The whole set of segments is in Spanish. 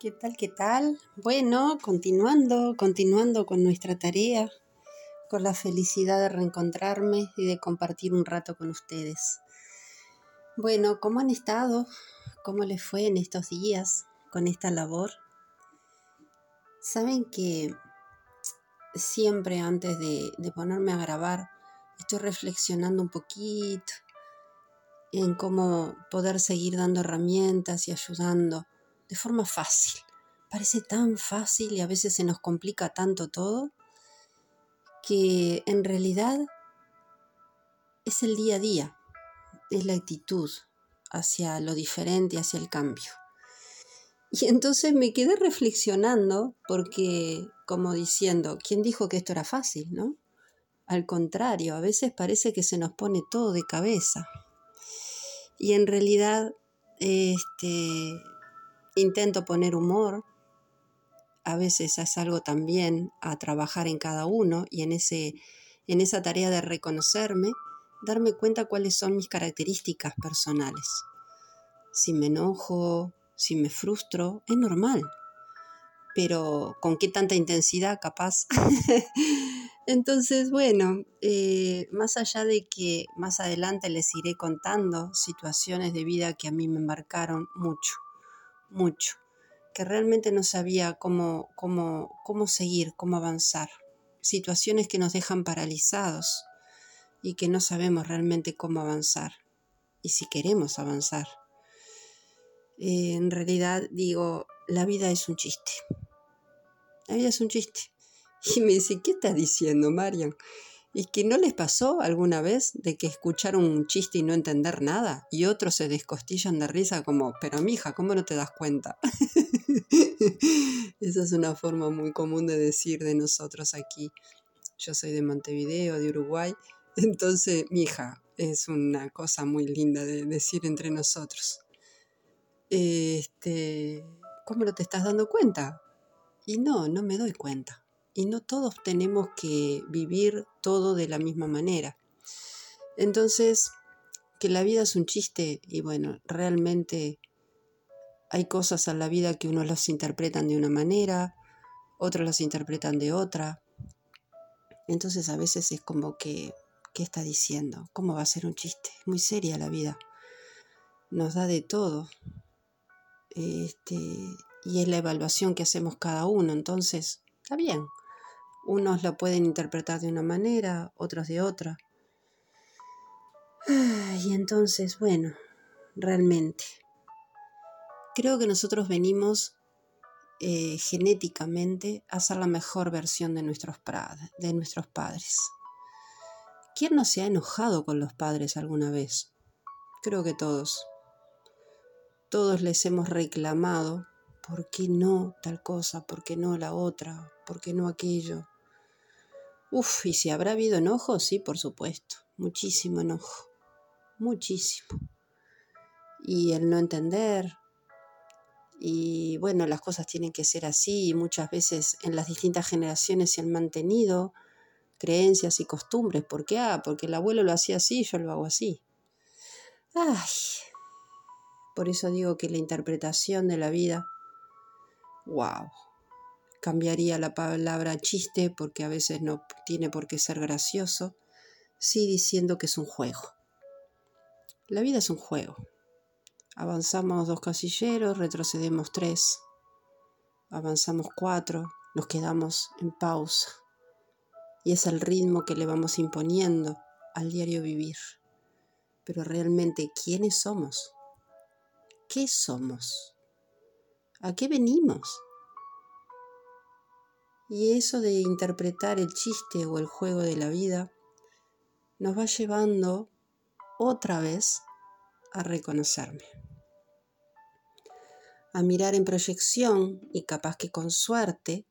¿Qué tal? ¿Qué tal? Bueno, continuando, continuando con nuestra tarea, con la felicidad de reencontrarme y de compartir un rato con ustedes. Bueno, ¿cómo han estado? ¿Cómo les fue en estos días con esta labor? Saben que siempre antes de, de ponerme a grabar estoy reflexionando un poquito en cómo poder seguir dando herramientas y ayudando de forma fácil. Parece tan fácil y a veces se nos complica tanto todo que en realidad es el día a día, es la actitud hacia lo diferente, hacia el cambio. Y entonces me quedé reflexionando porque, como diciendo, ¿quién dijo que esto era fácil, no? Al contrario, a veces parece que se nos pone todo de cabeza. Y en realidad, este, intento poner humor. A veces es algo también a trabajar en cada uno y en, ese, en esa tarea de reconocerme, darme cuenta cuáles son mis características personales. Si me enojo, si me frustro, es normal. Pero con qué tanta intensidad capaz Entonces, bueno, eh, más allá de que más adelante les iré contando situaciones de vida que a mí me marcaron mucho, mucho, que realmente no sabía cómo, cómo, cómo seguir, cómo avanzar, situaciones que nos dejan paralizados y que no sabemos realmente cómo avanzar y si queremos avanzar. Eh, en realidad digo, la vida es un chiste. La vida es un chiste y me dice, ¿qué estás diciendo, Marian? ¿Y que no les pasó alguna vez de que escucharon un chiste y no entender nada? Y otros se descostillan de risa como, pero mija, ¿cómo no te das cuenta? Esa es una forma muy común de decir de nosotros aquí. Yo soy de Montevideo, de Uruguay. Entonces, mija, es una cosa muy linda de decir entre nosotros. Este, ¿Cómo no te estás dando cuenta? Y no, no me doy cuenta y no todos tenemos que vivir todo de la misma manera. Entonces, que la vida es un chiste y bueno, realmente hay cosas en la vida que unos las interpretan de una manera, otros las interpretan de otra. Entonces a veces es como que, ¿qué está diciendo? ¿Cómo va a ser un chiste? Muy seria la vida. Nos da de todo. Este, y es la evaluación que hacemos cada uno. Entonces, está bien. Unos lo pueden interpretar de una manera, otros de otra. Y entonces, bueno, realmente, creo que nosotros venimos eh, genéticamente a ser la mejor versión de nuestros, de nuestros padres. ¿Quién no se ha enojado con los padres alguna vez? Creo que todos. Todos les hemos reclamado por qué no tal cosa, por qué no la otra, por qué no aquello. Uf, ¿y si habrá habido enojo? Sí, por supuesto. Muchísimo enojo. Muchísimo. Y el no entender. Y bueno, las cosas tienen que ser así y muchas veces en las distintas generaciones se han mantenido creencias y costumbres. ¿Por qué? Ah, porque el abuelo lo hacía así, yo lo hago así. Ay, por eso digo que la interpretación de la vida, wow, cambiaría la palabra chiste porque a veces no tiene por qué ser gracioso, sí diciendo que es un juego. La vida es un juego. Avanzamos dos casilleros, retrocedemos tres, avanzamos cuatro, nos quedamos en pausa. Y es el ritmo que le vamos imponiendo al diario vivir. Pero realmente, ¿quiénes somos? ¿Qué somos? ¿A qué venimos? Y eso de interpretar el chiste o el juego de la vida nos va llevando otra vez a reconocerme, a mirar en proyección y capaz que con suerte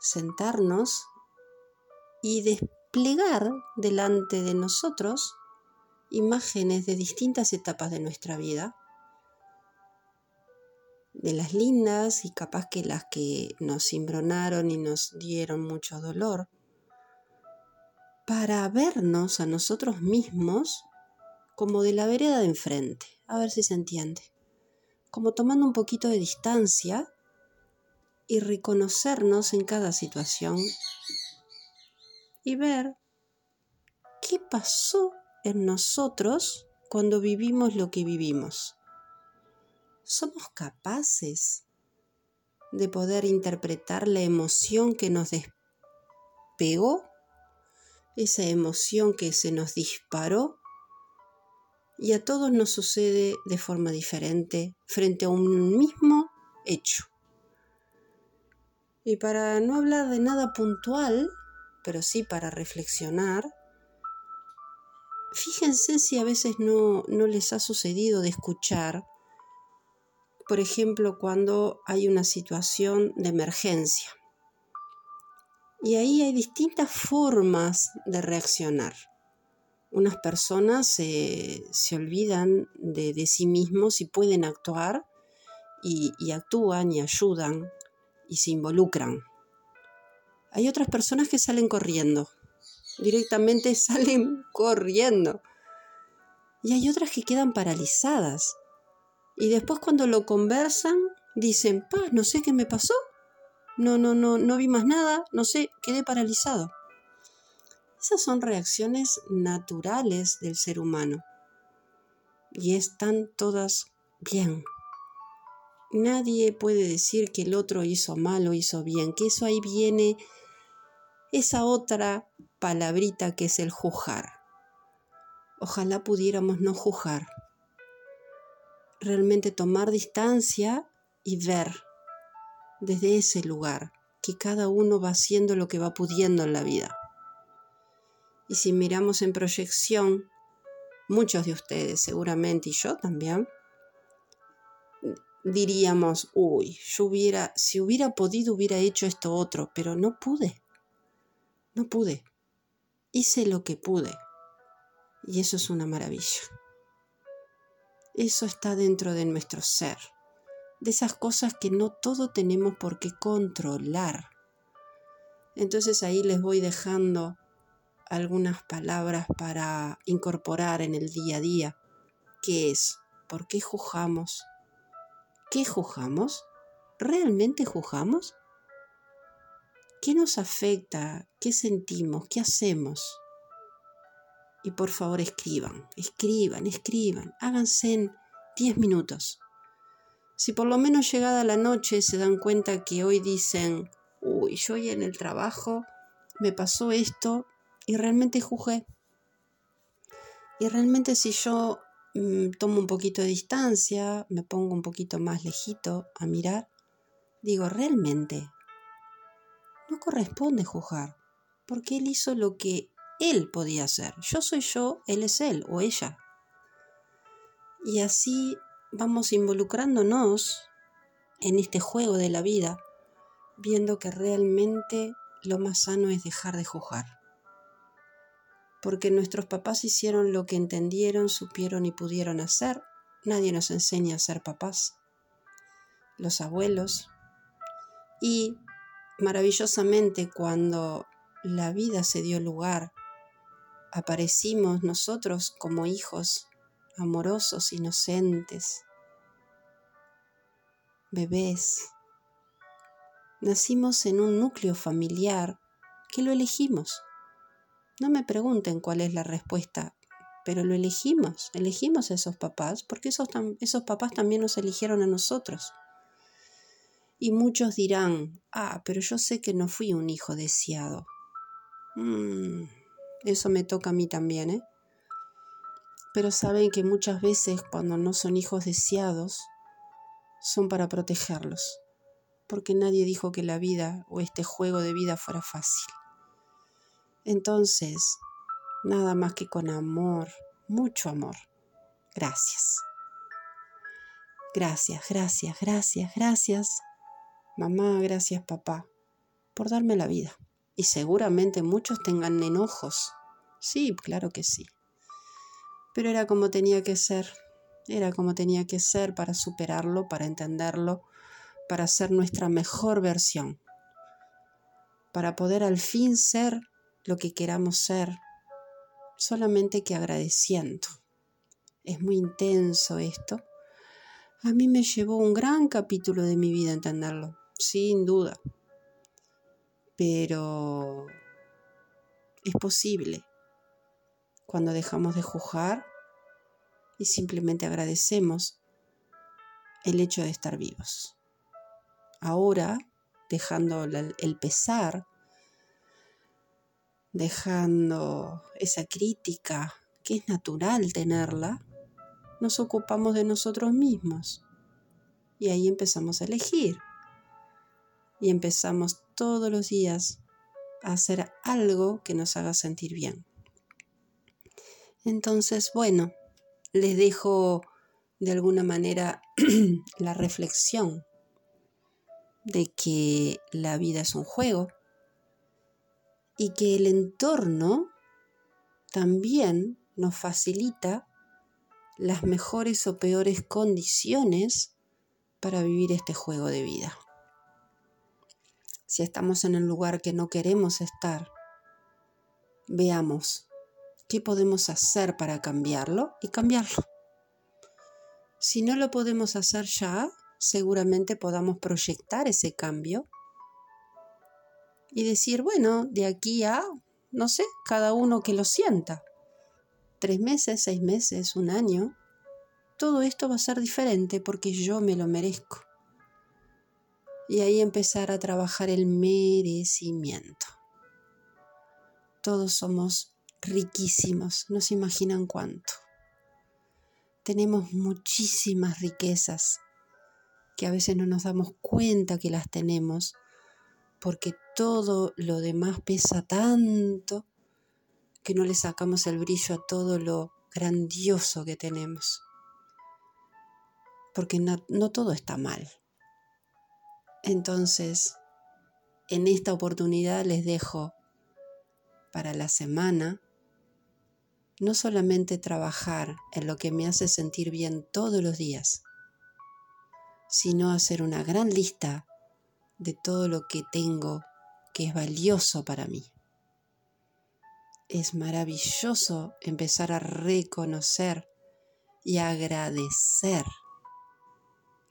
sentarnos y desplegar delante de nosotros imágenes de distintas etapas de nuestra vida de las lindas y capaz que las que nos cimbronaron y nos dieron mucho dolor, para vernos a nosotros mismos como de la vereda de enfrente, a ver si se entiende, como tomando un poquito de distancia y reconocernos en cada situación y ver qué pasó en nosotros cuando vivimos lo que vivimos. ¿Somos capaces de poder interpretar la emoción que nos despegó? Esa emoción que se nos disparó y a todos nos sucede de forma diferente frente a un mismo hecho. Y para no hablar de nada puntual, pero sí para reflexionar, fíjense si a veces no, no les ha sucedido de escuchar, por ejemplo, cuando hay una situación de emergencia. Y ahí hay distintas formas de reaccionar unas personas se olvidan de, sí mismos y pueden actuar y, y actúan y ayudan y se involucran. Hay otras personas que salen corriendo, directamente salen corriendo. Y hay otras que quedan paralizadas. Y después cuando lo conversan, dicen, paz, no sé qué me pasó. No, no, no, no vi más nada, no sé, quedé paralizado. Esas son reacciones naturales del ser humano y están todas bien. Nadie puede decir que el otro hizo mal o hizo bien, que eso ahí viene esa otra palabrita que es el juzgar. Ojalá pudiéramos no juzgar, realmente tomar distancia y ver desde ese lugar que cada uno va haciendo lo que va pudiendo en la vida. Y si miramos en proyección, muchos de ustedes seguramente y yo también, diríamos, uy, yo hubiera, si hubiera podido, hubiera hecho esto otro, pero no pude. No pude. Hice lo que pude. Y eso es una maravilla. Eso está dentro de nuestro ser. De esas cosas que no todo tenemos por qué controlar. Entonces ahí les voy dejando algunas palabras para incorporar en el día a día. ¿Qué es? ¿Por qué juzgamos? ¿Qué juzgamos? ¿Realmente juzgamos? ¿Qué nos afecta? ¿Qué sentimos? ¿Qué hacemos? Y por favor escriban, escriban, escriban, háganse en 10 minutos. Si por lo menos llegada la noche se dan cuenta que hoy dicen, uy, yo hoy en el trabajo me pasó esto y realmente juzgué. Y realmente si yo mm, tomo un poquito de distancia, me pongo un poquito más lejito a mirar, digo, realmente no corresponde juzgar, porque él hizo lo que él podía hacer. Yo soy yo, él es él o ella. Y así vamos involucrándonos en este juego de la vida, viendo que realmente lo más sano es dejar de juzgar porque nuestros papás hicieron lo que entendieron, supieron y pudieron hacer. Nadie nos enseña a ser papás. Los abuelos. Y maravillosamente cuando la vida se dio lugar, aparecimos nosotros como hijos amorosos, inocentes, bebés. Nacimos en un núcleo familiar que lo elegimos no me pregunten cuál es la respuesta, pero lo elegimos, elegimos a esos papás, porque esos, esos papás también nos eligieron a nosotros. Y muchos dirán, ah, pero yo sé que no fui un hijo deseado. Mm, eso me toca a mí también, ¿eh? Pero saben que muchas veces cuando no son hijos deseados, son para protegerlos, porque nadie dijo que la vida o este juego de vida fuera fácil. Entonces, nada más que con amor, mucho amor. Gracias. Gracias, gracias, gracias, gracias. Mamá, gracias papá, por darme la vida. Y seguramente muchos tengan enojos. Sí, claro que sí. Pero era como tenía que ser. Era como tenía que ser para superarlo, para entenderlo, para ser nuestra mejor versión. Para poder al fin ser lo que queramos ser, solamente que agradeciendo. Es muy intenso esto. A mí me llevó un gran capítulo de mi vida entenderlo. sin duda. Pero es posible cuando dejamos de juzgar y simplemente agradecemos el hecho de estar vivos. Ahora, dejando el pesar, dejando esa crítica, que es natural tenerla, nos ocupamos de nosotros mismos. Y ahí empezamos a elegir. Y empezamos todos los días a hacer algo que nos haga sentir bien. Entonces, bueno, les dejo de alguna manera la reflexión de que la vida es un juego y que el entorno también nos facilita las mejores o peores condiciones para vivir este juego de vida. Si estamos en el lugar que no queremos estar, veamos qué podemos hacer para cambiarlo y cambiarlo. Si no lo podemos hacer ya, seguramente podamos proyectar ese cambio y decir, bueno, de aquí a, no sé, cada uno que lo sienta. Tres meses, seis meses, un año. Todo esto va a ser diferente porque yo me lo merezco. Y ahí empezar a trabajar el merecimiento. Todos somos riquísimos, no se imaginan cuánto. Tenemos muchísimas riquezas que a veces no nos damos cuenta que las tenemos porque todo lo demás pesa tanto que no le sacamos el brillo a todo lo grandioso que tenemos. Porque no, no todo está mal. Entonces, en esta oportunidad les dejo para la semana no solamente trabajar en lo que me hace sentir bien todos los días, sino hacer una gran lista de todo lo que tengo que es valioso para mí. Es maravilloso empezar a reconocer y agradecer.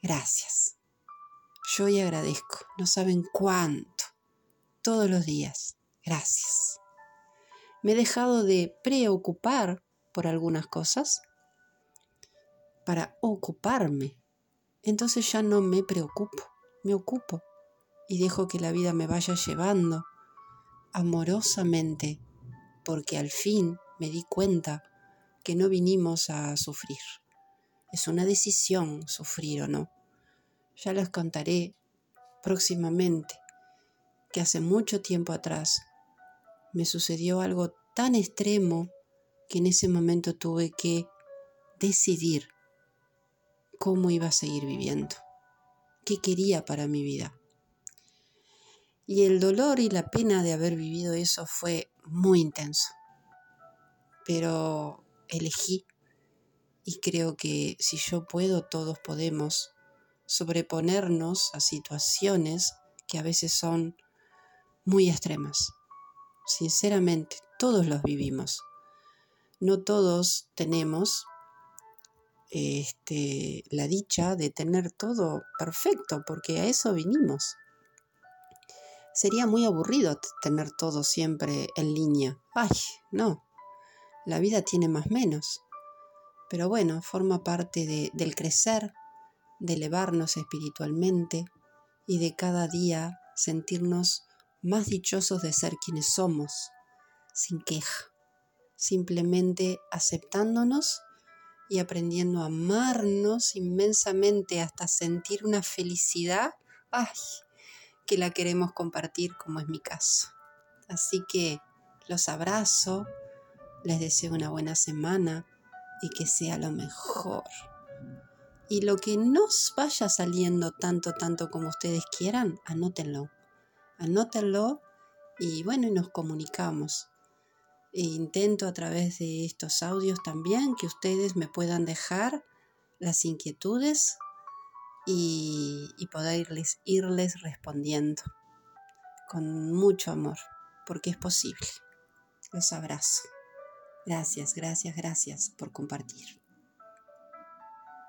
Gracias. Yo hoy agradezco, no saben cuánto, todos los días. Gracias. Me he dejado de preocupar por algunas cosas para ocuparme. Entonces ya no me preocupo, me ocupo y dejo que la vida me vaya llevando amorosamente, porque al fin me di cuenta que no vinimos a sufrir. Es una decisión sufrir o no. Ya les contaré próximamente que hace mucho tiempo atrás me sucedió algo tan extremo que en ese momento tuve que decidir cómo iba a seguir viviendo, qué quería para mi vida. Y el dolor y la pena de haber vivido eso fue muy intenso. Pero elegí y creo que si yo puedo, todos podemos sobreponernos a situaciones que a veces son muy extremas. Sinceramente, todos los vivimos. No todos tenemos este, la dicha de tener todo perfecto, porque a eso vinimos sería muy aburrido tener todo siempre en línea. Ay, no. La vida tiene más menos. Pero bueno, forma parte del crecer, de elevarnos espiritualmente y de cada día sentirnos más dichosos de ser quienes somos, sin queja, simplemente aceptándonos y aprendiendo a amarnos inmensamente hasta sentir una felicidad, ay, que la queremos compartir como es mi caso. Así que los abrazo, les deseo una buena semana y que sea lo mejor. Y lo que nos vaya saliendo tanto, tanto como ustedes quieran, anótenlo. Anótenlo y bueno, y nos comunicamos. E intento a través de estos audios también que ustedes me puedan dejar las inquietudes y, y poderles irles respondiendo con mucho amor, porque es posible. Los abrazo. Gracias, gracias, gracias por compartir.